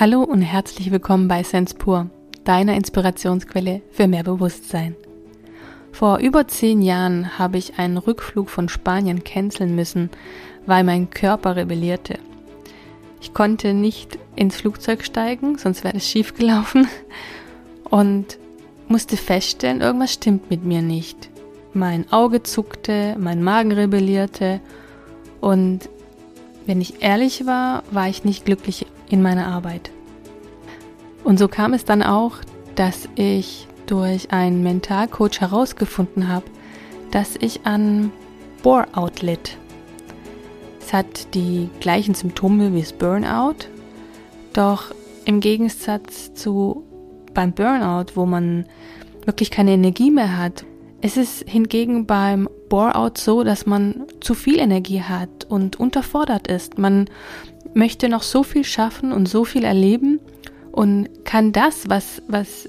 Hallo und herzlich willkommen bei Sense Pur, deiner Inspirationsquelle für mehr Bewusstsein. Vor über zehn Jahren habe ich einen Rückflug von Spanien canceln müssen, weil mein Körper rebellierte. Ich konnte nicht ins Flugzeug steigen, sonst wäre es schief gelaufen und musste feststellen, irgendwas stimmt mit mir nicht. Mein Auge zuckte, mein Magen rebellierte und wenn ich ehrlich war, war ich nicht glücklich in meiner Arbeit. Und so kam es dann auch, dass ich durch einen Mentalcoach herausgefunden habe, dass ich an Bore-out litt. Es hat die gleichen Symptome wie das Burnout, doch im Gegensatz zu beim Burnout, wo man wirklich keine Energie mehr hat, ist es hingegen beim Bore-out so, dass man zu viel Energie hat und unterfordert ist. Man möchte noch so viel schaffen und so viel erleben und kann das, was, was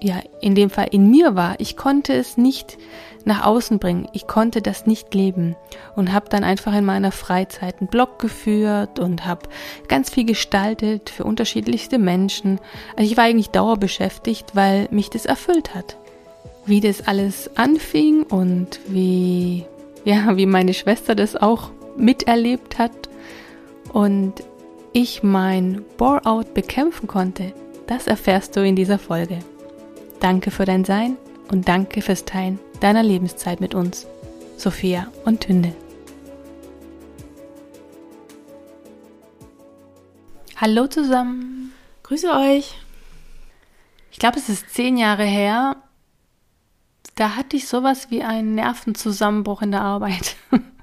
ja in dem Fall in mir war, ich konnte es nicht nach außen bringen. Ich konnte das nicht leben und habe dann einfach in meiner Freizeit einen Blog geführt und habe ganz viel gestaltet für unterschiedlichste Menschen. Also ich war eigentlich dauerbeschäftigt, weil mich das erfüllt hat. Wie das alles anfing und wie ja, wie meine Schwester das auch miterlebt hat und ich mein Bore-out bekämpfen konnte, das erfährst du in dieser Folge. Danke für dein Sein und danke fürs Teilen deiner Lebenszeit mit uns, Sophia und Tünde. Hallo zusammen. Grüße euch. Ich glaube, es ist zehn Jahre her. Da hatte ich sowas wie einen Nervenzusammenbruch in der Arbeit.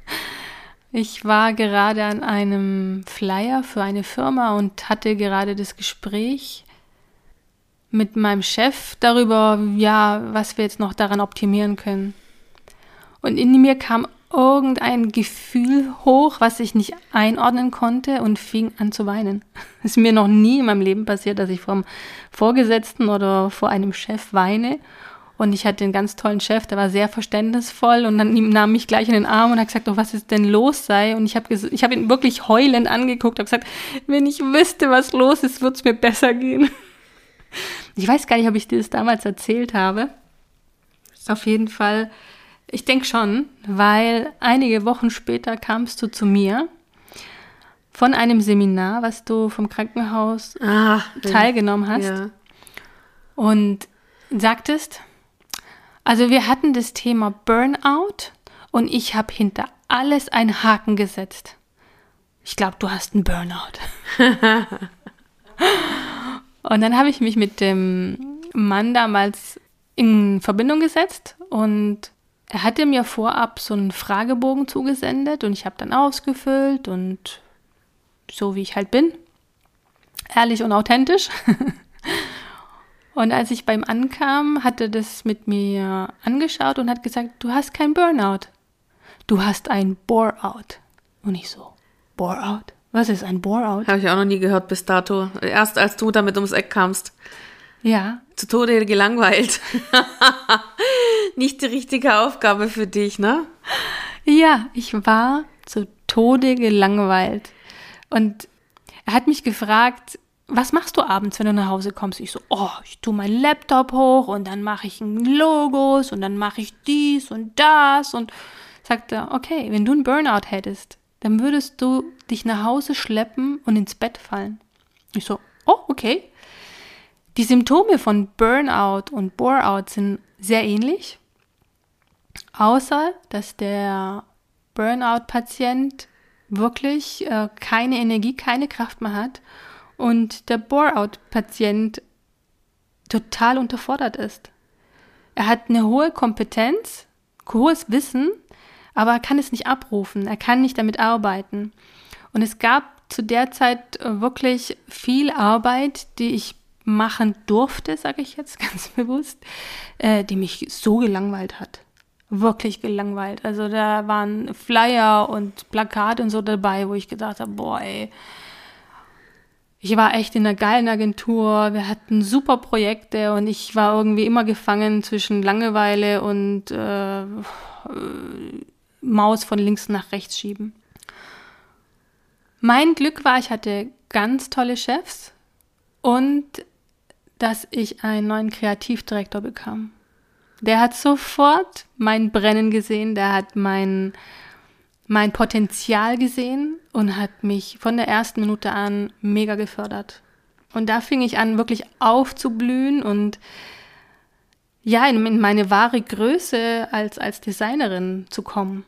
Ich war gerade an einem Flyer für eine Firma und hatte gerade das Gespräch mit meinem Chef darüber, ja, was wir jetzt noch daran optimieren können. Und in mir kam irgendein Gefühl hoch, was ich nicht einordnen konnte und fing an zu weinen. Es ist mir noch nie in meinem Leben passiert, dass ich vom Vorgesetzten oder vor einem Chef weine. Und ich hatte einen ganz tollen Chef, der war sehr verständnisvoll und dann nahm mich gleich in den Arm und hat gesagt, oh, was ist denn los sei. Und ich habe ich hab ihn wirklich heulend angeguckt, habe gesagt, wenn ich wüsste, was los ist, würde es mir besser gehen. Ich weiß gar nicht, ob ich dir das damals erzählt habe. Auf jeden Fall, ich denke schon, weil einige Wochen später kamst du zu mir von einem Seminar, was du vom Krankenhaus ah, teilgenommen hast. Ja. Und sagtest, also wir hatten das Thema Burnout und ich habe hinter alles einen Haken gesetzt. Ich glaube, du hast einen Burnout. und dann habe ich mich mit dem Mann damals in Verbindung gesetzt und er hatte mir vorab so einen Fragebogen zugesendet und ich habe dann ausgefüllt und so wie ich halt bin, ehrlich und authentisch. Und als ich beim ankam, hat er das mit mir angeschaut und hat gesagt, du hast kein Burnout. Du hast ein Bore-out. Und ich so, Bore-out? Was ist ein Bore-out? Habe ich auch noch nie gehört bis dato. Erst als du damit ums Eck kamst. Ja. Zu Tode gelangweilt. Nicht die richtige Aufgabe für dich, ne? Ja, ich war zu Tode gelangweilt. Und er hat mich gefragt, was machst du abends, wenn du nach Hause kommst? Ich so, oh, ich tue meinen Laptop hoch und dann mache ich Logos und dann mache ich dies und das und sagte, okay, wenn du einen Burnout hättest, dann würdest du dich nach Hause schleppen und ins Bett fallen. Ich so, oh, okay. Die Symptome von Burnout und Boreout sind sehr ähnlich, außer dass der Burnout-Patient wirklich äh, keine Energie, keine Kraft mehr hat und der Bore-out-Patient total unterfordert ist. Er hat eine hohe Kompetenz, hohes Wissen, aber er kann es nicht abrufen, er kann nicht damit arbeiten. Und es gab zu der Zeit äh, wirklich viel Arbeit, die ich machen durfte, sage ich jetzt ganz bewusst, äh, die mich so gelangweilt hat. Wirklich gelangweilt. Also da waren Flyer und Plakate und so dabei, wo ich gedacht habe, boah, ey, ich war echt in einer geilen Agentur, wir hatten super Projekte und ich war irgendwie immer gefangen zwischen Langeweile und äh, Maus von links nach rechts schieben. Mein Glück war, ich hatte ganz tolle Chefs, und dass ich einen neuen Kreativdirektor bekam. Der hat sofort mein Brennen gesehen, der hat mein, mein Potenzial gesehen und hat mich von der ersten Minute an mega gefördert. Und da fing ich an, wirklich aufzublühen und ja, in, in meine wahre Größe als, als Designerin zu kommen.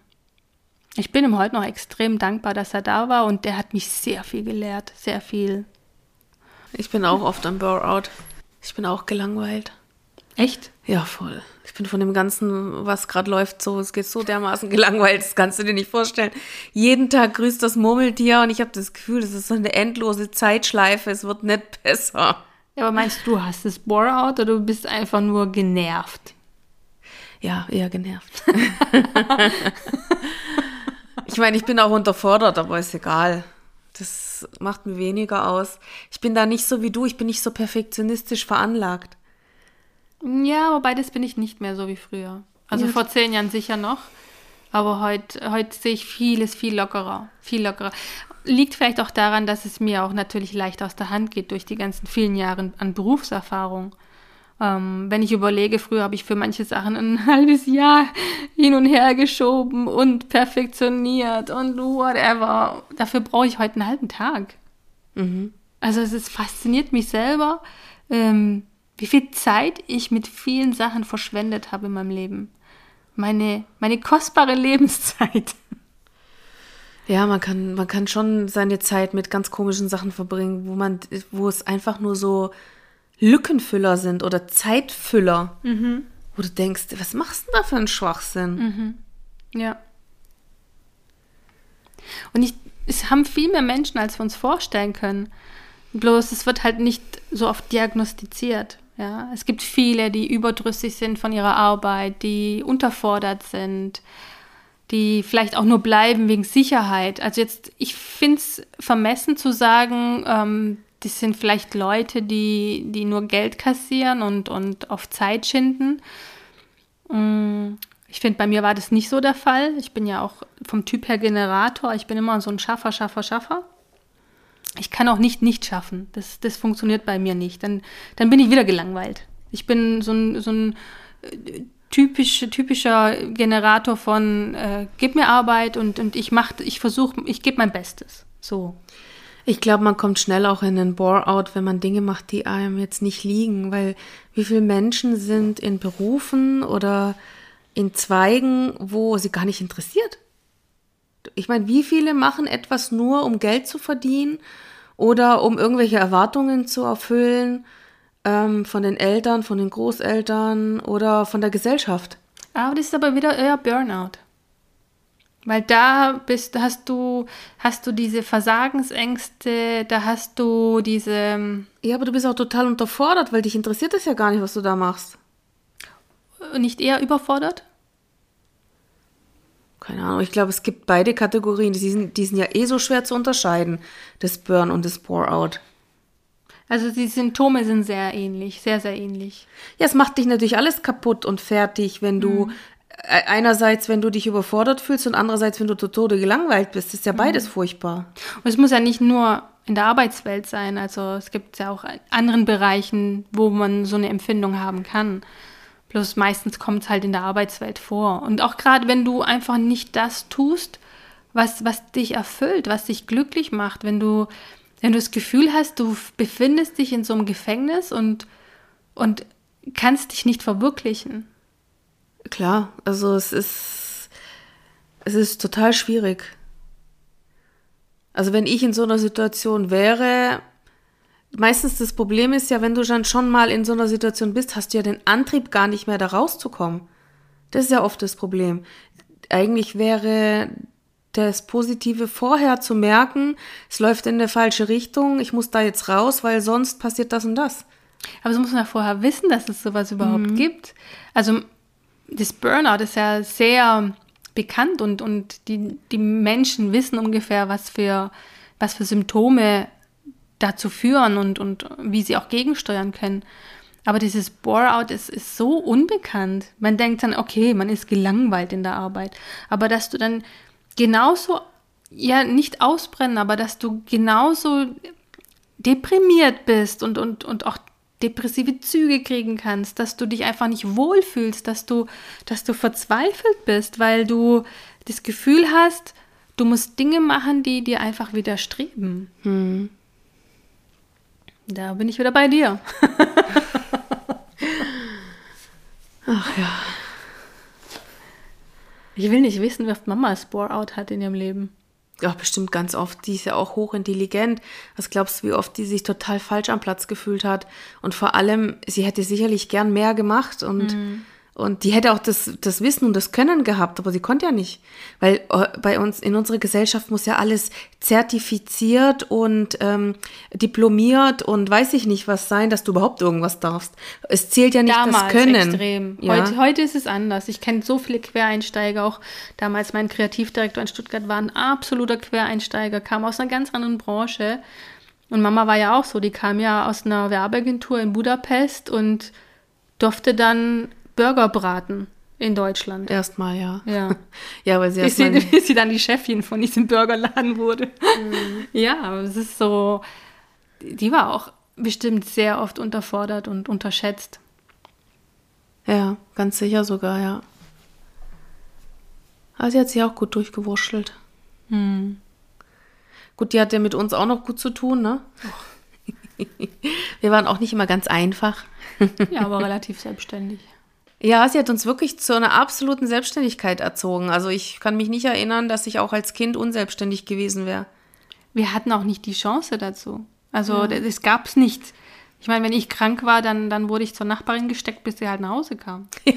Ich bin ihm heute noch extrem dankbar, dass er da war und der hat mich sehr viel gelehrt, sehr viel. Ich bin auch oft am Burnout. Ich bin auch gelangweilt. Echt? Ja, voll. Ich bin von dem Ganzen, was gerade läuft, so, es geht so dermaßen gelangweilt, das kannst du dir nicht vorstellen. Jeden Tag grüßt das Murmeltier und ich habe das Gefühl, das ist so eine endlose Zeitschleife, es wird nicht besser. Ja, aber meinst du, du hast das Bore-out oder du bist einfach nur genervt? Ja, eher genervt. ich meine, ich bin auch unterfordert, aber ist egal. Das macht mir weniger aus. Ich bin da nicht so wie du, ich bin nicht so perfektionistisch veranlagt. Ja, wobei das bin ich nicht mehr so wie früher. Also ja. vor zehn Jahren sicher noch. Aber heute, heute sehe ich vieles viel lockerer. Viel lockerer. Liegt vielleicht auch daran, dass es mir auch natürlich leicht aus der Hand geht durch die ganzen vielen Jahre an Berufserfahrung. Ähm, wenn ich überlege, früher habe ich für manche Sachen ein halbes Jahr hin und her geschoben und perfektioniert und whatever. Dafür brauche ich heute einen halben Tag. Mhm. Also es ist, fasziniert mich selber, ähm, wie viel Zeit ich mit vielen Sachen verschwendet habe in meinem Leben. Meine, meine kostbare Lebenszeit. Ja, man kann, man kann schon seine Zeit mit ganz komischen Sachen verbringen, wo man, wo es einfach nur so Lückenfüller sind oder Zeitfüller, mhm. wo du denkst, was machst du da für einen Schwachsinn? Mhm. Ja. Und ich, es haben viel mehr Menschen, als wir uns vorstellen können. Bloß es wird halt nicht so oft diagnostiziert. Ja, es gibt viele, die überdrüssig sind von ihrer Arbeit, die unterfordert sind, die vielleicht auch nur bleiben wegen Sicherheit. Also jetzt, ich finde es vermessen zu sagen, ähm, das sind vielleicht Leute, die, die nur Geld kassieren und, und auf Zeit schinden. Mm, ich finde, bei mir war das nicht so der Fall. Ich bin ja auch vom Typ her Generator. Ich bin immer so ein Schaffer, Schaffer, Schaffer ich kann auch nicht nicht schaffen. Das, das funktioniert bei mir nicht. Dann, dann bin ich wieder gelangweilt. Ich bin so ein, so ein äh, typisch, typischer Generator von äh, gib mir Arbeit und, und ich mach, ich versuche, ich gebe mein Bestes. So. Ich glaube, man kommt schnell auch in einen Bore-out, wenn man Dinge macht, die einem jetzt nicht liegen, weil wie viele Menschen sind in Berufen oder in Zweigen, wo sie gar nicht interessiert? Ich meine, wie viele machen etwas nur, um Geld zu verdienen oder um irgendwelche Erwartungen zu erfüllen ähm, von den Eltern, von den Großeltern oder von der Gesellschaft. Aber das ist aber wieder eher Burnout. Weil da bist, hast du, hast du diese Versagensängste, da hast du diese. Ähm, ja, aber du bist auch total unterfordert, weil dich interessiert es ja gar nicht, was du da machst. Nicht eher überfordert? Keine Ahnung, ich glaube, es gibt beide Kategorien. Die sind, die sind ja eh so schwer zu unterscheiden, das Burn und das Pour-out. Also die Symptome sind sehr ähnlich, sehr, sehr ähnlich. Ja, es macht dich natürlich alles kaputt und fertig, wenn du mhm. Äh, einerseits, wenn du dich überfordert fühlst und andererseits, wenn du zu Tode gelangweilt bist. Das ist ja mhm. beides mhm. furchtbar. Und es muss ja nicht nur in der Arbeitswelt sein. Also es gibt ja auch anderen Bereichen, wo man so eine Empfindung haben kann. Bloß meistens kommt es halt in der Arbeitswelt vor. Und auch gerade wenn du einfach nicht das tust, was, was dich erfüllt, was dich glücklich macht, wenn du, wenn du das Gefühl hast, du befindest dich in so einem Gefängnis und, und kannst dich nicht verwirklichen. Klar, also es ist, es ist total schwierig. Also wenn ich in so einer Situation wäre, meistens das Problem ist ja, wenn du dann schon mal in so einer Situation bist, hast du ja den Antrieb gar nicht mehr da rauszukommen. Das ist ja oft das Problem. Eigentlich wäre das Positive vorher zu merken, es läuft in eine falsche Richtung, ich muss da jetzt raus, weil sonst passiert das und das. Aber so muss man ja vorher wissen, dass es sowas überhaupt mhm. gibt. Also das Burnout ist ja sehr bekannt und, und die, die Menschen wissen ungefähr, was für, was für Symptome dazu führen und, und wie sie auch gegensteuern können. Aber dieses Bore-out ist, ist so unbekannt. Man denkt dann, okay, man ist gelangweilt in der Arbeit. Aber dass du dann genauso, ja, nicht ausbrennen, aber dass du genauso deprimiert bist und, und, und auch depressive Züge kriegen kannst, dass du dich einfach nicht wohlfühlst, dass du, dass du verzweifelt bist, weil du das Gefühl hast, du musst Dinge machen, die dir einfach widerstreben. Hm. Da bin ich wieder bei dir. Ach ja. Ich will nicht wissen, wie oft Mama Spore-Out hat in ihrem Leben. Ja, bestimmt ganz oft. Die ist ja auch hochintelligent. Was glaubst du, wie oft die sich total falsch am Platz gefühlt hat? Und vor allem, sie hätte sicherlich gern mehr gemacht und mhm. Und die hätte auch das, das Wissen und das Können gehabt, aber sie konnte ja nicht. Weil äh, bei uns, in unserer Gesellschaft muss ja alles zertifiziert und ähm, diplomiert und weiß ich nicht was sein, dass du überhaupt irgendwas darfst. Es zählt ja nicht damals das Können. extrem. Ja. Heute, heute ist es anders. Ich kenne so viele Quereinsteiger. Auch damals mein Kreativdirektor in Stuttgart war ein absoluter Quereinsteiger, kam aus einer ganz anderen Branche. Und Mama war ja auch so. Die kam ja aus einer Werbeagentur in Budapest und durfte dann Burger braten in Deutschland. Erstmal, ja. Ja. ja, weil sie bis sie, bis sie dann die Chefin von diesem Burgerladen wurde. Mhm. Ja, aber es ist so, die war auch bestimmt sehr oft unterfordert und unterschätzt. Ja, ganz sicher sogar, ja. Aber sie hat sich auch gut durchgewurschtelt. Hm. Gut, die hat ja mit uns auch noch gut zu tun, ne? Oh. Wir waren auch nicht immer ganz einfach. ja, aber relativ selbstständig. Ja, sie hat uns wirklich zu einer absoluten Selbstständigkeit erzogen. Also ich kann mich nicht erinnern, dass ich auch als Kind unselbstständig gewesen wäre. Wir hatten auch nicht die Chance dazu. Also ja. es gab es nicht. Ich meine, wenn ich krank war, dann, dann wurde ich zur Nachbarin gesteckt, bis sie halt nach Hause kam. Ja.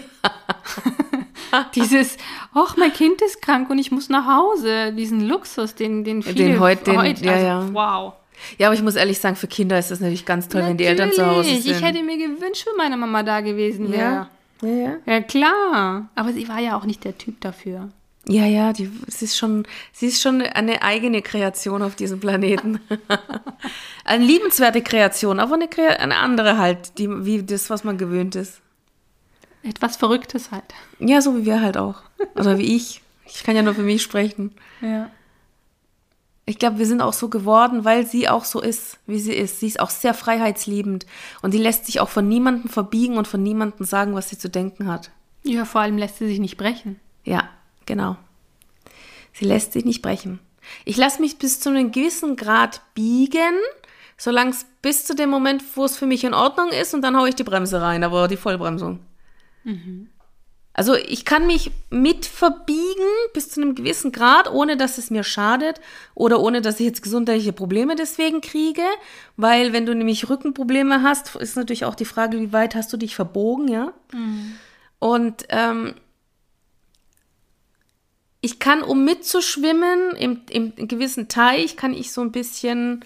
Dieses, ach, mein Kind ist krank und ich muss nach Hause. Diesen Luxus, den, den viele den heute, den, heute ja, also, ja. wow. Ja, aber ich muss ehrlich sagen, für Kinder ist das natürlich ganz toll, natürlich. wenn die Eltern zu Hause sind. Ich hätte mir gewünscht, wenn meine Mama da gewesen wäre. Ja. Ja, ja. Ja, klar. Aber sie war ja auch nicht der Typ dafür. Ja, ja, die, sie, ist schon, sie ist schon eine eigene Kreation auf diesem Planeten. eine liebenswerte Kreation, aber eine, eine andere halt, die, wie das, was man gewöhnt ist. Etwas Verrücktes halt. Ja, so wie wir halt auch. Oder wie ich. Ich kann ja nur für mich sprechen. Ja. Ich glaube, wir sind auch so geworden, weil sie auch so ist, wie sie ist. Sie ist auch sehr freiheitsliebend und sie lässt sich auch von niemandem verbiegen und von niemandem sagen, was sie zu denken hat. Ja, vor allem lässt sie sich nicht brechen. Ja, genau. Sie lässt sich nicht brechen. Ich lasse mich bis zu einem gewissen Grad biegen, solange es bis zu dem Moment, wo es für mich in Ordnung ist, und dann haue ich die Bremse rein, aber die Vollbremsung. Mhm. Also ich kann mich mit verbiegen bis zu einem gewissen Grad, ohne dass es mir schadet oder ohne dass ich jetzt gesundheitliche Probleme deswegen kriege, weil wenn du nämlich Rückenprobleme hast, ist natürlich auch die Frage, wie weit hast du dich verbogen, ja? Mhm. Und ähm, ich kann, um mitzuschwimmen im, im, im gewissen Teich, kann ich so ein bisschen,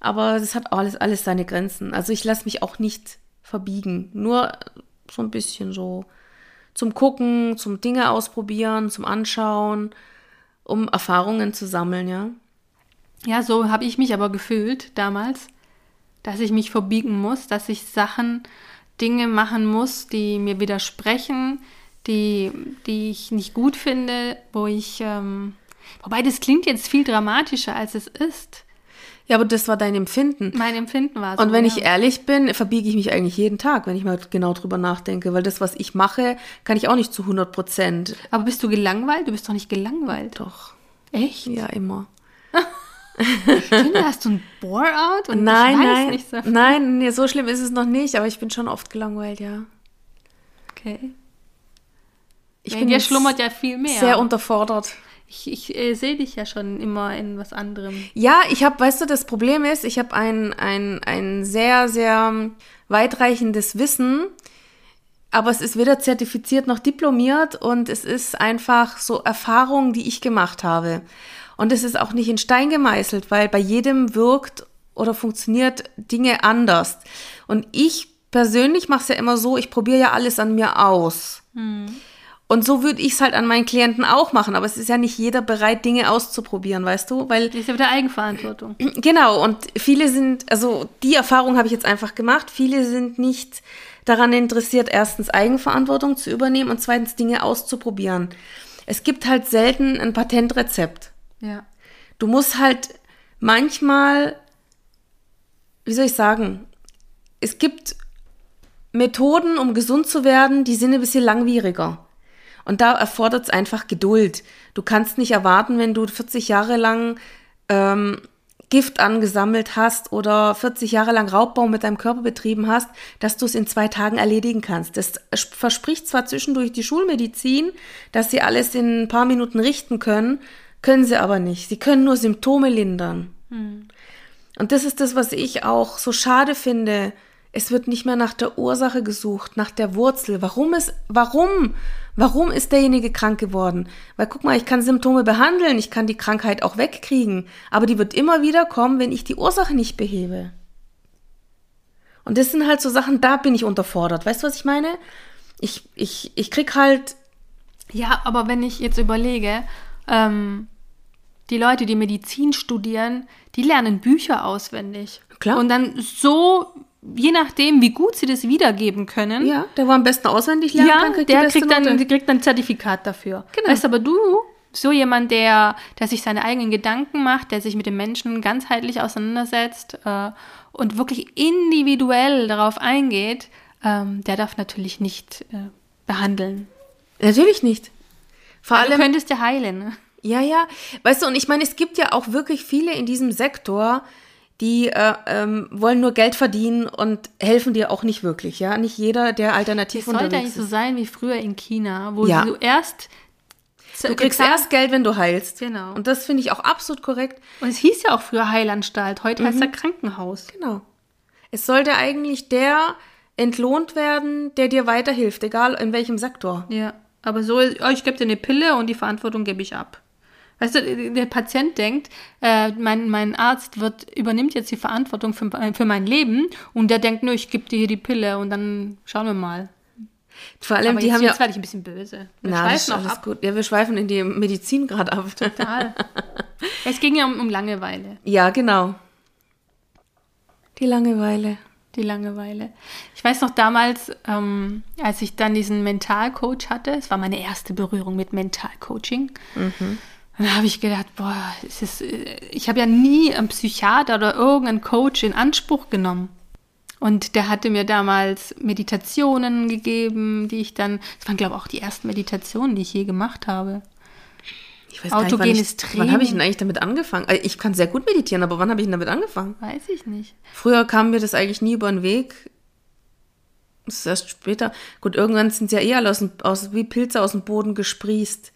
aber das hat alles, alles seine Grenzen. Also ich lasse mich auch nicht verbiegen, nur so ein bisschen so zum Gucken, zum Dinge ausprobieren, zum Anschauen, um Erfahrungen zu sammeln, ja. Ja, so habe ich mich aber gefühlt damals, dass ich mich verbiegen muss, dass ich Sachen, Dinge machen muss, die mir widersprechen, die, die ich nicht gut finde, wo ich, ähm, wobei das klingt jetzt viel dramatischer, als es ist. Ja, aber das war dein Empfinden. Mein Empfinden war so. Und wenn ja. ich ehrlich bin, verbiege ich mich eigentlich jeden Tag, wenn ich mal genau drüber nachdenke, weil das, was ich mache, kann ich auch nicht zu 100 Prozent. Aber bist du gelangweilt? Du bist doch nicht gelangweilt. Doch. Echt? Ja, immer. Stimmt, hast du ein Bore-out? Und nein, nein, nicht so nein, nee, so schlimm ist es noch nicht, aber ich bin schon oft gelangweilt, ja. Okay. Ich bin ja schlummert ja viel mehr. Sehr unterfordert. Ich, ich äh, sehe dich ja schon immer in was anderem. Ja, ich habe, weißt du, das Problem ist, ich habe ein, ein, ein sehr, sehr weitreichendes Wissen, aber es ist weder zertifiziert noch diplomiert und es ist einfach so Erfahrungen, die ich gemacht habe. Und es ist auch nicht in Stein gemeißelt, weil bei jedem wirkt oder funktioniert Dinge anders. Und ich persönlich mache es ja immer so, ich probiere ja alles an mir aus. Hm. Und so würde ich es halt an meinen Klienten auch machen. Aber es ist ja nicht jeder bereit, Dinge auszuprobieren, weißt du? Weil das ist ja wieder Eigenverantwortung. Genau. Und viele sind, also die Erfahrung habe ich jetzt einfach gemacht. Viele sind nicht daran interessiert, erstens Eigenverantwortung zu übernehmen und zweitens Dinge auszuprobieren. Es gibt halt selten ein Patentrezept. Ja. Du musst halt manchmal wie soll ich sagen, es gibt Methoden, um gesund zu werden, die sind ein bisschen langwieriger. Und da erfordert es einfach Geduld. Du kannst nicht erwarten, wenn du 40 Jahre lang ähm, Gift angesammelt hast oder 40 Jahre lang Raubbau mit deinem Körper betrieben hast, dass du es in zwei Tagen erledigen kannst. Das verspricht zwar zwischendurch die Schulmedizin, dass sie alles in ein paar Minuten richten können, können sie aber nicht. Sie können nur Symptome lindern. Hm. Und das ist das, was ich auch so schade finde. Es wird nicht mehr nach der Ursache gesucht, nach der Wurzel. Warum ist, warum Warum ist derjenige krank geworden? Weil guck mal, ich kann Symptome behandeln, ich kann die Krankheit auch wegkriegen, aber die wird immer wieder kommen, wenn ich die Ursache nicht behebe. Und das sind halt so Sachen, da bin ich unterfordert. Weißt du, was ich meine? Ich, ich, ich krieg halt. Ja, aber wenn ich jetzt überlege, ähm, die Leute, die Medizin studieren, die lernen Bücher auswendig. Klar. Und dann so je nachdem, wie gut sie das wiedergeben können. Ja, der war am besten auswendig lernen ja, kann, kriegt der kriegt dann, der kriegt dann ein Zertifikat dafür. Genau. Weißt aber du, so jemand, der, der sich seine eigenen Gedanken macht, der sich mit dem Menschen ganzheitlich auseinandersetzt äh, und wirklich individuell darauf eingeht, ähm, der darf natürlich nicht äh, behandeln. Natürlich nicht. Vor allem, du könntest ja heilen. Ne? Ja, ja. Weißt du, und ich meine, es gibt ja auch wirklich viele in diesem Sektor, die äh, ähm, wollen nur Geld verdienen und helfen dir auch nicht wirklich, ja. Nicht jeder, der alternativ das unterwegs ist. sollte eigentlich so sein wie früher in China, wo ja. du erst Du kriegst erst Geld, wenn du heilst. Genau. Und das finde ich auch absolut korrekt. Und es hieß ja auch früher Heilanstalt, heute mhm. heißt er Krankenhaus. Genau. Es sollte eigentlich der entlohnt werden, der dir weiterhilft, egal in welchem Sektor. Ja, aber so, oh, ich gebe dir eine Pille und die Verantwortung gebe ich ab. Weißt du, der Patient denkt, äh, mein, mein Arzt wird, übernimmt jetzt die Verantwortung für, für mein Leben und der denkt nur, ich gebe dir hier die Pille und dann schauen wir mal. Vor allem, Aber die jetzt, haben jetzt ja. werde ich ein bisschen böse. Wir Na, schweifen auch ab. Gut. Ja, wir schweifen in die Medizin gerade ab. Total. es ging ja um, um Langeweile. Ja, genau. Die Langeweile. Die Langeweile. Ich weiß noch damals, ähm, als ich dann diesen Mentalcoach hatte, es war meine erste Berührung mit Mentalcoaching. Mhm. Und da habe ich gedacht, boah, ist, ich habe ja nie einen Psychiater oder irgendeinen Coach in Anspruch genommen. Und der hatte mir damals Meditationen gegeben, die ich dann, das waren glaube ich auch die ersten Meditationen, die ich je gemacht habe. Ich weiß Autogenes gar nicht, wann, ich, Training. wann habe ich denn eigentlich damit angefangen? Also ich kann sehr gut meditieren, aber wann habe ich denn damit angefangen? Weiß ich nicht. Früher kam mir das eigentlich nie über den Weg. Das ist erst später. Gut, irgendwann sind sie ja eh alle aus, aus, wie Pilze aus dem Boden gesprießt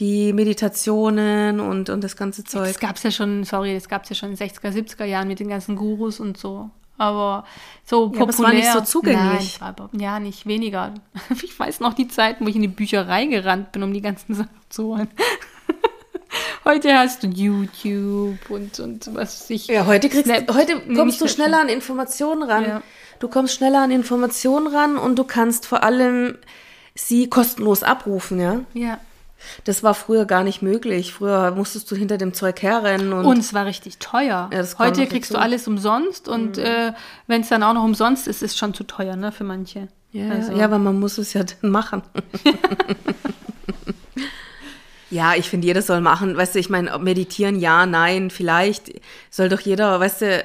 die Meditationen und, und das ganze Zeug. Das gab es ja schon, sorry, das gab es ja schon in den 60er, 70er Jahren mit den ganzen Gurus und so. Aber so populär. Ja, aber es war nicht so zugänglich. Nein, war, ja, nicht weniger. Ich weiß noch die Zeiten, wo ich in die Bücherei gerannt bin, um die ganzen Sachen zu holen. Heute hast du YouTube und, und was ich. Ja, heute, kriegst, Snap, heute kommst du schneller an Informationen ran. Ja. Du kommst schneller an Informationen ran und du kannst vor allem sie kostenlos abrufen, ja? Ja. Das war früher gar nicht möglich. Früher musstest du hinter dem Zeug herrennen. Und, und es war richtig teuer. Ja, Heute kriegst du alles umsonst und mhm. äh, wenn es dann auch noch umsonst ist, ist es schon zu teuer ne, für manche. Ja, also. ja, aber man muss es ja dann machen. ja, ich finde, jeder soll machen. Weißt du, ich meine, meditieren, ja, nein, vielleicht soll doch jeder, weißt du,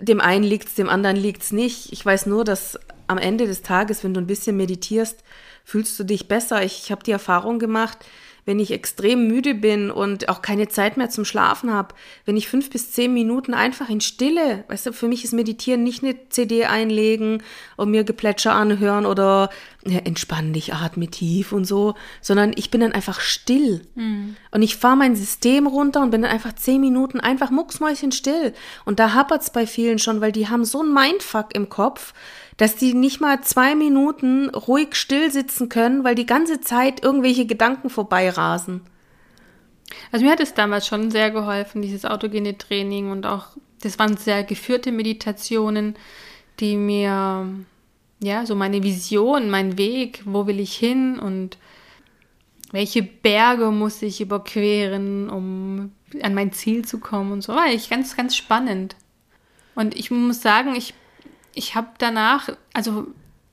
dem einen liegt es, dem anderen liegt es nicht. Ich weiß nur, dass am Ende des Tages, wenn du ein bisschen meditierst, fühlst du dich besser. Ich, ich habe die Erfahrung gemacht, wenn ich extrem müde bin und auch keine Zeit mehr zum Schlafen habe, wenn ich fünf bis zehn Minuten einfach in Stille, weißt du, für mich ist Meditieren nicht eine CD einlegen und mir Geplätscher anhören oder ja, entspann dich, atme tief und so, sondern ich bin dann einfach still. Mhm. Und ich fahre mein System runter und bin dann einfach zehn Minuten einfach mucksmäuschen still. Und da hapert es bei vielen schon, weil die haben so ein Mindfuck im Kopf, dass die nicht mal zwei Minuten ruhig still sitzen können, weil die ganze Zeit irgendwelche Gedanken vorbeirasen. Also mir hat es damals schon sehr geholfen, dieses autogene Training und auch, das waren sehr geführte Meditationen, die mir, ja, so meine Vision, mein Weg, wo will ich hin und welche Berge muss ich überqueren, um an mein Ziel zu kommen und so. War ich ganz, ganz spannend. Und ich muss sagen, ich ich habe danach, also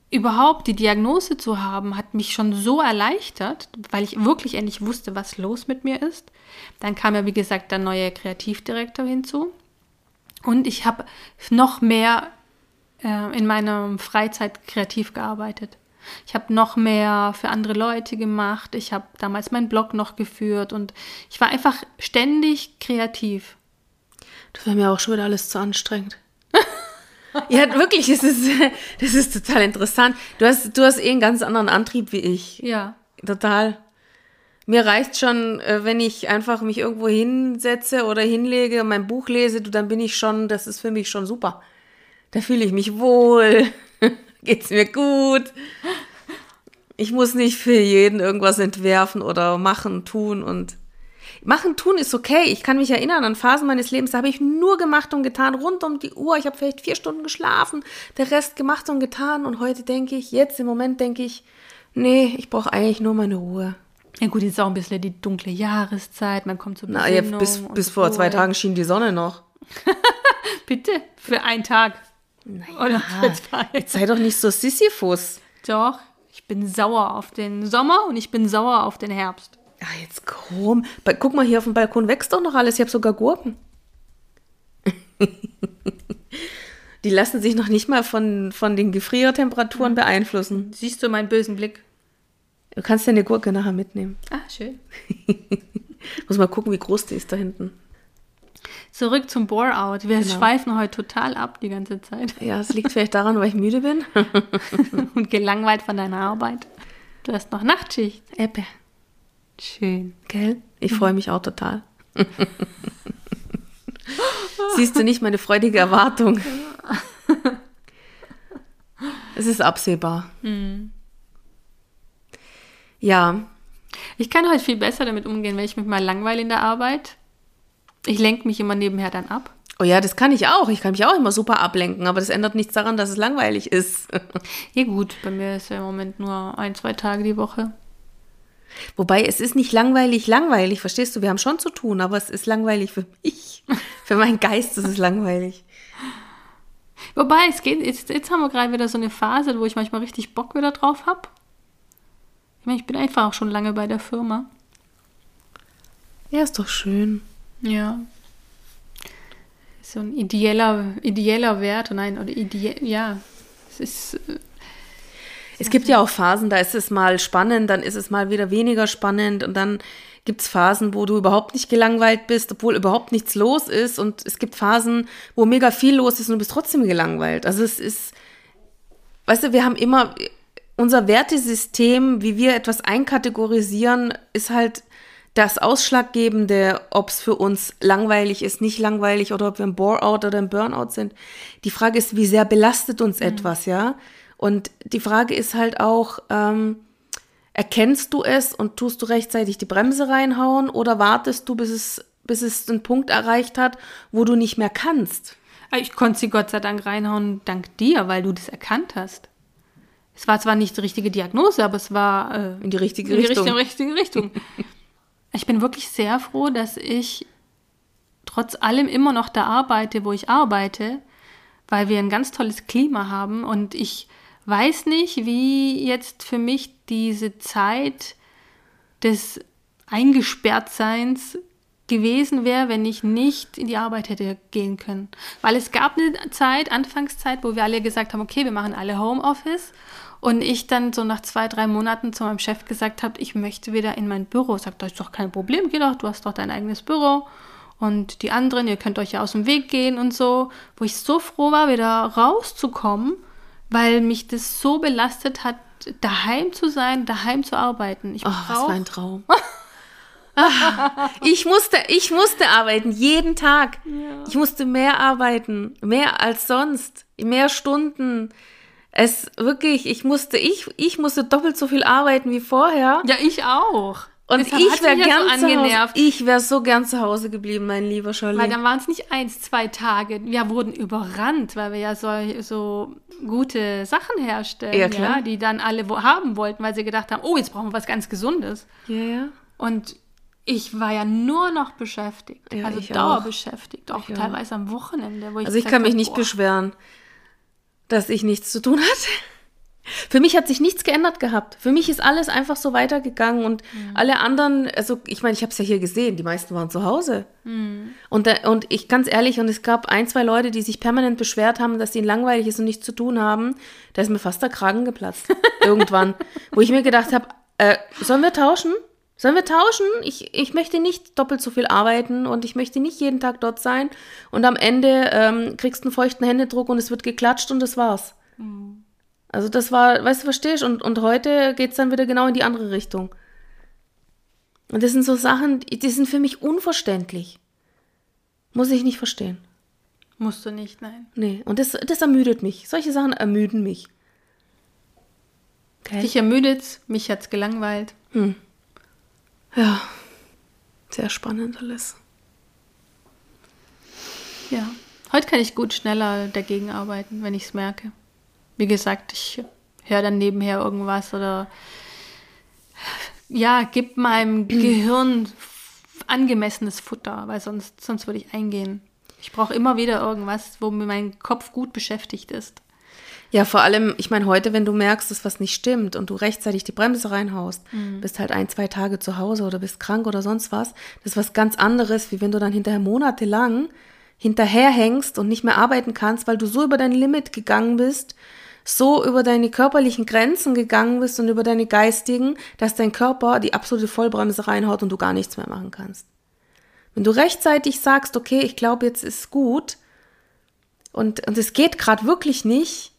überhaupt die Diagnose zu haben, hat mich schon so erleichtert, weil ich wirklich endlich wusste, was los mit mir ist. Dann kam ja, wie gesagt, der neue Kreativdirektor hinzu. Und ich habe noch mehr äh, in meiner Freizeit kreativ gearbeitet. Ich habe noch mehr für andere Leute gemacht. Ich habe damals meinen Blog noch geführt und ich war einfach ständig kreativ. Das wäre mir auch schon wieder alles zu anstrengend. ja, wirklich, das ist, das ist total interessant. Du hast, du hast eh einen ganz anderen Antrieb wie ich. Ja. Total. Mir reicht schon, äh, wenn ich einfach mich irgendwo hinsetze oder hinlege und mein Buch lese, du, dann bin ich schon, das ist für mich schon super. Da fühle ich mich wohl, geht's mir gut. Ich muss nicht für jeden irgendwas entwerfen oder machen, tun und machen, tun ist okay. Ich kann mich erinnern an Phasen meines Lebens, da habe ich nur gemacht und getan, rund um die Uhr. Ich habe vielleicht vier Stunden geschlafen, der Rest gemacht und getan und heute denke ich, jetzt im Moment denke ich, nee, ich brauche eigentlich nur meine Ruhe. Ja gut, jetzt ist auch ein bisschen die dunkle Jahreszeit, man kommt zur Na, ja, bis, bis vor zwei Tagen schien die Sonne noch. Bitte, für einen Tag. Naja, Oder für zwei. Jetzt sei doch nicht so Sisyphus. Doch, ich bin sauer auf den Sommer und ich bin sauer auf den Herbst. Ja, jetzt komm. Guck mal, hier auf dem Balkon wächst doch noch alles. Ich habe sogar Gurken. Die lassen sich noch nicht mal von, von den Gefriertemperaturen beeinflussen. Siehst du meinen bösen Blick? Du kannst deine Gurke nachher mitnehmen. Ah, schön. Muss mal gucken, wie groß die ist da hinten. Zurück zum Bore-out. Wir genau. schweifen heute total ab die ganze Zeit. Ja, es liegt vielleicht daran, weil ich müde bin. Und gelangweilt von deiner Arbeit. Du hast noch Nachtschicht. Ebbe. Schön. Gell? Ich freue mich auch total. Siehst du nicht meine freudige Erwartung? es ist absehbar. Mhm. Ja. Ich kann halt viel besser damit umgehen, wenn ich mich mal langweile in der Arbeit. Ich lenke mich immer nebenher dann ab. Oh ja, das kann ich auch. Ich kann mich auch immer super ablenken, aber das ändert nichts daran, dass es langweilig ist. ja gut, bei mir ist ja im Moment nur ein, zwei Tage die Woche. Wobei es ist nicht langweilig, langweilig, verstehst du? Wir haben schon zu tun, aber es ist langweilig für mich. für meinen Geist ist es langweilig. Wobei, es geht, jetzt, jetzt haben wir gerade wieder so eine Phase, wo ich manchmal richtig Bock wieder drauf habe meine, ich bin einfach auch schon lange bei der Firma. Ja, ist doch schön. Ja. So ein ideeller, ideeller Wert. Nein, oder ideell, ja. Es ist. Es gibt ja auch Phasen, da ist es mal spannend, dann ist es mal wieder weniger spannend und dann gibt es Phasen, wo du überhaupt nicht gelangweilt bist, obwohl überhaupt nichts los ist und es gibt Phasen, wo mega viel los ist und du bist trotzdem gelangweilt. Also es ist, weißt du, wir haben immer, unser Wertesystem, wie wir etwas einkategorisieren, ist halt das Ausschlaggebende, ob es für uns langweilig ist, nicht langweilig oder ob wir im Bore-out oder im Burnout sind. Die Frage ist, wie sehr belastet uns mhm. etwas, ja? Und die Frage ist halt auch, ähm, erkennst du es und tust du rechtzeitig die Bremse reinhauen oder wartest du, bis es, bis es einen Punkt erreicht hat, wo du nicht mehr kannst? Ich konnte sie Gott sei Dank reinhauen, dank dir, weil du das erkannt hast. Es war zwar nicht die richtige Diagnose, aber es war äh, in die richtige in die Richtung. Richtige, richtige Richtung. ich bin wirklich sehr froh, dass ich trotz allem immer noch da arbeite, wo ich arbeite, weil wir ein ganz tolles Klima haben und ich weiß nicht, wie jetzt für mich diese Zeit des Eingesperrtseins gewesen wäre, wenn ich nicht in die Arbeit hätte gehen können. Weil es gab eine Zeit, Anfangszeit, wo wir alle gesagt haben, okay, wir machen alle Homeoffice und ich dann so nach zwei, drei Monaten zu meinem Chef gesagt habe, ich möchte wieder in mein Büro. Sagt, ist doch kein Problem, geh doch, du hast doch dein eigenes Büro. Und die anderen, ihr könnt euch ja aus dem Weg gehen und so. Wo ich so froh war, wieder rauszukommen, weil mich das so belastet hat, daheim zu sein, daheim zu arbeiten. Ich oh, das war ein Traum. ich musste, ich musste arbeiten, jeden Tag. Ja. Ich musste mehr arbeiten, mehr als sonst, mehr Stunden es wirklich, ich musste, ich, ich musste doppelt so viel arbeiten wie vorher. Ja, ich auch. Und Deshalb ich wäre gern so Hause, ich wäre so gern zu Hause geblieben, mein lieber Scholli. Weil dann waren es nicht eins, zwei Tage. Wir wurden überrannt, weil wir ja so, so gute Sachen herstellen, ja. Ja, die dann alle haben wollten, weil sie gedacht haben, oh, jetzt brauchen wir was ganz Gesundes. Ja, ja. Und ich war ja nur noch beschäftigt, ja, also dauerbeschäftigt, auch, auch teilweise am Wochenende. also ich kann mich nicht boah. beschweren dass ich nichts zu tun hatte. Für mich hat sich nichts geändert gehabt. Für mich ist alles einfach so weitergegangen und Mhm. alle anderen, also ich meine, ich habe es ja hier gesehen, die meisten waren zu Hause. Mhm. Und, da, und ich ganz ehrlich, und es gab ein, zwei Leute, die sich permanent beschwert haben, dass ihnen langweilig ist und nichts zu tun haben. Da ist mir fast der Kragen geplatzt. Irgendwann. Wo ich mir gedacht habe, äh, sollen wir tauschen? Sollen wir tauschen? Ich, ich möchte nicht doppelt so viel arbeiten und ich möchte nicht jeden Tag dort sein. Und am Ende ähm, kriegst du einen feuchten Händedruck und es wird geklatscht und das war's. Also das war, weißt du, verstehst und, und heute geht's dann wieder genau in die andere Richtung. Und das sind so Sachen, die sind für mich unverständlich. Muss ich nicht verstehen. Musst du nicht, nein. Nee, und das, das ermüdet mich. Solche Sachen ermüden mich. Okay. Dich ermüdet, mich hat's gelangweilt. Ja, sehr spannend alles. Ja. Heute kann ich gut schneller dagegen arbeiten, wenn ich es merke. Wie gesagt, ich höre dann nebenher irgendwas oder ja, gib meinem Gehirn angemessenes Futter, weil sonst, sonst würde ich eingehen. Ich brauche immer wieder irgendwas, wo mir mein Kopf gut beschäftigt ist. Ja, vor allem, ich meine, heute, wenn du merkst, dass was nicht stimmt und du rechtzeitig die Bremse reinhaust, bist halt ein, zwei Tage zu Hause oder bist krank oder sonst was, das ist was ganz anderes, wie wenn du dann hinterher monatelang hinterherhängst und nicht mehr arbeiten kannst, weil du so über dein Limit gegangen bist, so über deine körperlichen Grenzen gegangen bist und über deine geistigen, dass dein Körper die absolute Vollbremse reinhaut und du gar nichts mehr machen kannst. Wenn du rechtzeitig sagst, okay, ich glaube, jetzt ist gut und, und es geht gerade wirklich nicht,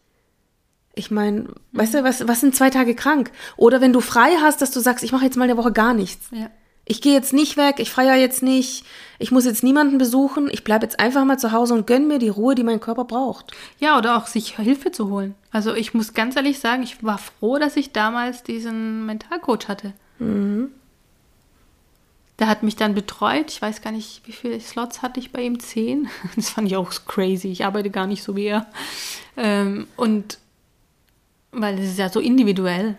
ich meine, weißt du, was, was sind zwei Tage krank? Oder wenn du frei hast, dass du sagst, ich mache jetzt mal eine Woche gar nichts. Ja. Ich gehe jetzt nicht weg, ich feiere jetzt nicht, ich muss jetzt niemanden besuchen, ich bleibe jetzt einfach mal zu Hause und gönn mir die Ruhe, die mein Körper braucht. Ja, oder auch sich Hilfe zu holen. Also ich muss ganz ehrlich sagen, ich war froh, dass ich damals diesen Mentalcoach hatte. Der hat mich dann betreut. Ich weiß gar nicht, wie viele Slots hatte ich bei ihm? Zehn. Das fand ich auch crazy. Ich arbeite gar nicht so wie er. Ähm, und weil es ist ja so individuell.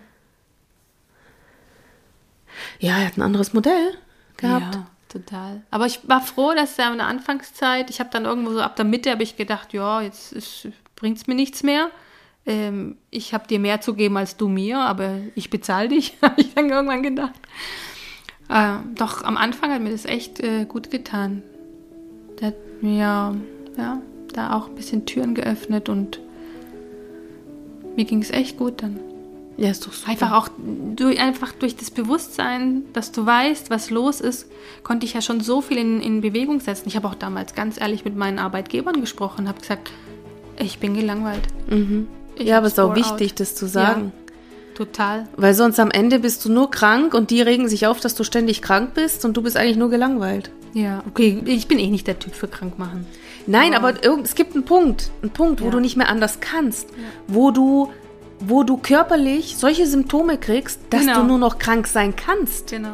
Ja, er hat ein anderes Modell gehabt. Ja, total. Aber ich war froh, dass er in der Anfangszeit, ich habe dann irgendwo so ab der Mitte habe ich gedacht, ja, jetzt bringt es mir nichts mehr. Ähm, ich habe dir mehr zu geben als du mir, aber ich bezahle dich, habe ich dann irgendwann gedacht. Äh, doch am Anfang hat mir das echt äh, gut getan. Der hat mir ja, da auch ein bisschen Türen geöffnet und mir ging es echt gut dann. Ja, ist doch super. Einfach auch durch, einfach durch das Bewusstsein, dass du weißt, was los ist, konnte ich ja schon so viel in, in Bewegung setzen. Ich habe auch damals ganz ehrlich mit meinen Arbeitgebern gesprochen, habe gesagt, ich bin gelangweilt. Ich ja, aber es ist auch wichtig, out. das zu sagen. Ja, total. Weil sonst am Ende bist du nur krank und die regen sich auf, dass du ständig krank bist und du bist eigentlich nur gelangweilt. Ja, okay, ich bin eh nicht der Typ für krank machen. Nein, aber irgend, es gibt einen Punkt, einen Punkt, wo Ja. du nicht mehr anders kannst, wo du, wo du körperlich solche Symptome kriegst, dass Genau. du nur noch krank sein kannst. Genau.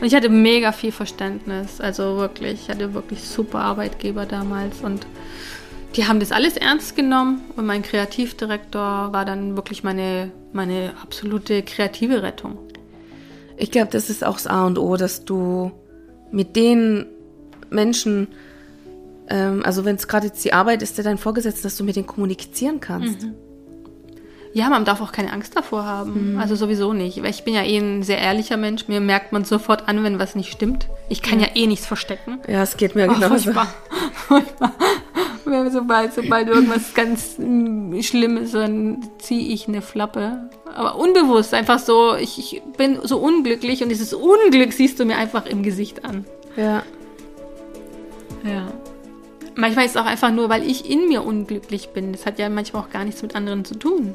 Und ich hatte mega viel Verständnis. Also wirklich, ich hatte wirklich super Arbeitgeber damals und die haben das alles ernst genommen und mein Kreativdirektor war dann wirklich meine, meine absolute kreative Rettung. Ich glaube, das ist auch das A und O, dass du mit den Menschen, ähm, also wenn es gerade jetzt die Arbeit ist, der dein Vorgesetzter, dass du mit denen kommunizieren kannst. Ja, man darf auch keine Angst davor haben. Also sowieso nicht. Weil ich bin ja eh ein sehr ehrlicher Mensch. Mir merkt man sofort an, wenn was nicht stimmt. Ich kann ja, eh nichts verstecken. Ja, es geht mir Oh, genauso. furchtbar. Furchtbar. Sobald, sobald irgendwas ganz mm, Schlimmes, dann ziehe ich eine Flappe. Aber unbewusst, einfach so, ich, ich bin so unglücklich und dieses Unglück siehst du mir einfach im Gesicht an. Ja. Ja. Manchmal ist es auch einfach nur, weil ich in mir unglücklich bin. Das hat ja manchmal auch gar nichts mit anderen zu tun.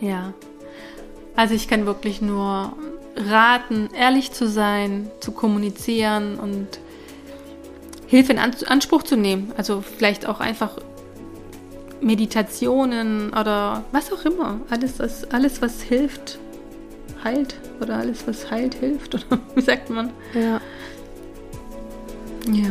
Ja. Also ich kann wirklich nur raten, ehrlich zu sein, zu kommunizieren und Hilfe in An Anspruch zu nehmen. Also vielleicht auch einfach Meditationen oder was auch immer. Alles, was, alles, was hilft, heilt. Oder alles, was heilt, hilft. Oder wie sagt man? Ja, Ja.